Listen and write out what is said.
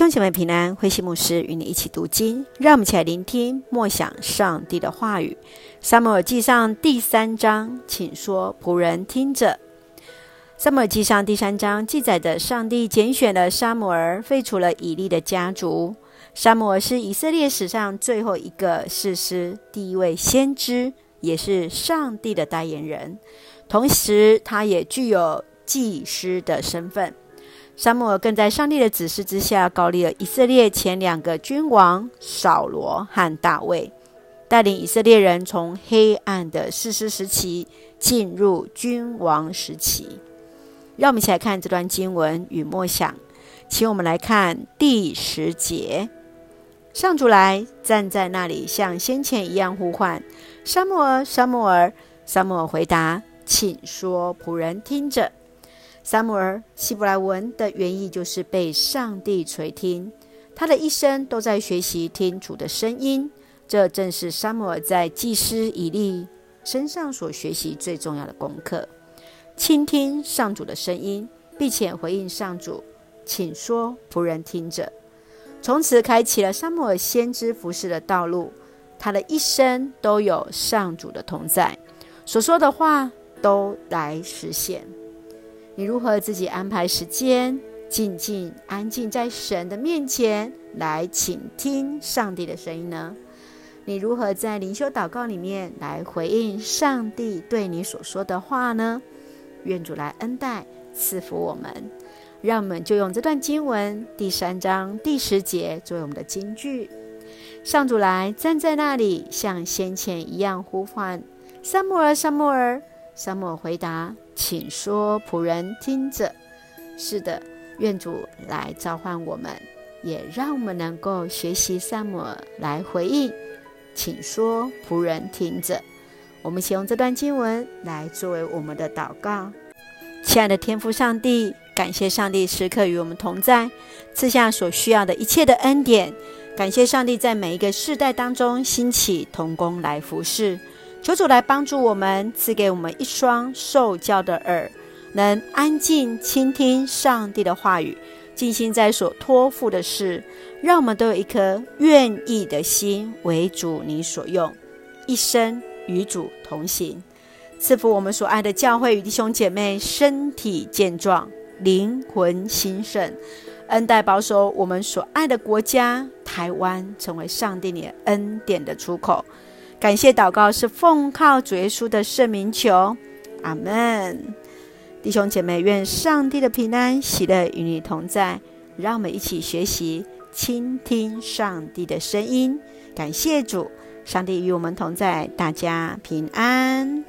兄姐妹平安，慧馨牧师与你一起读经，让我们一起来聆听默想上帝的话语。撒母耳记上第三章，请说仆人听着。撒母耳记上第三章记载着上帝拣选了撒母耳，废除了以利的家族。撒母耳是以色列史上最后一个士师，第一位先知，也是上帝的代言人，同时他也具有祭师的身份。撒母耳更在上帝的指示之下，膏立了以色列前两个君王扫罗和大卫，带领以色列人从黑暗的士师时期进入君王时期。让我们一起来看这段经文与默想，请我们来看第十节：上主来站在那里，像先前一样呼唤撒母耳，撒母耳。撒母耳回答：“请说，仆人听着。”撒母耳，希伯来文的原意就是被上帝垂听。他的一生都在学习听主的声音，这正是撒母耳在祭司以利身上所学习最重要的功课：倾听上主的声音，并且回应上主，请说，仆人听着。从此开启了撒母耳先知服侍的道路。他的一生都有上主的同在，所说的话都来实现。你如何自己安排时间，静静安静在神的面前来倾听上帝的声音呢？你如何在灵修祷告里面来回应上帝对你所说的话呢？愿主来恩待赐福我们，让我们就用这段经文第三章第十节作为我们的金句。上主来站在那里，像先前一样呼唤撒母耳，撒母耳。撒母回答。请说，仆人听着。是的，愿主来召唤我们，也让我们能够学习撒母来回应。请说，仆人听着。我们先用这段经文来作为我们的祷告。亲爱的天父上帝，感谢上帝时刻与我们同在，赐下所需要的一切的恩典。感谢上帝在每一个世代当中兴起同工来服侍。求主来帮助我们，赐给我们一双受教的耳，能安静倾听上帝的话语，尽心在所托付的事。让我们都有一颗愿意的心，为主你所用，一生与主同行。赐福我们所爱的教会与弟兄姐妹身体健壮，灵魂兴盛，恩待保守我们所爱的国家台湾，成为上帝你恩典的出口。感谢祷告是奉靠主耶稣的圣名求，阿门。弟兄姐妹，愿上帝的平安喜乐与你同在。让我们一起学习倾听上帝的声音。感谢主，上帝与我们同在，大家平安。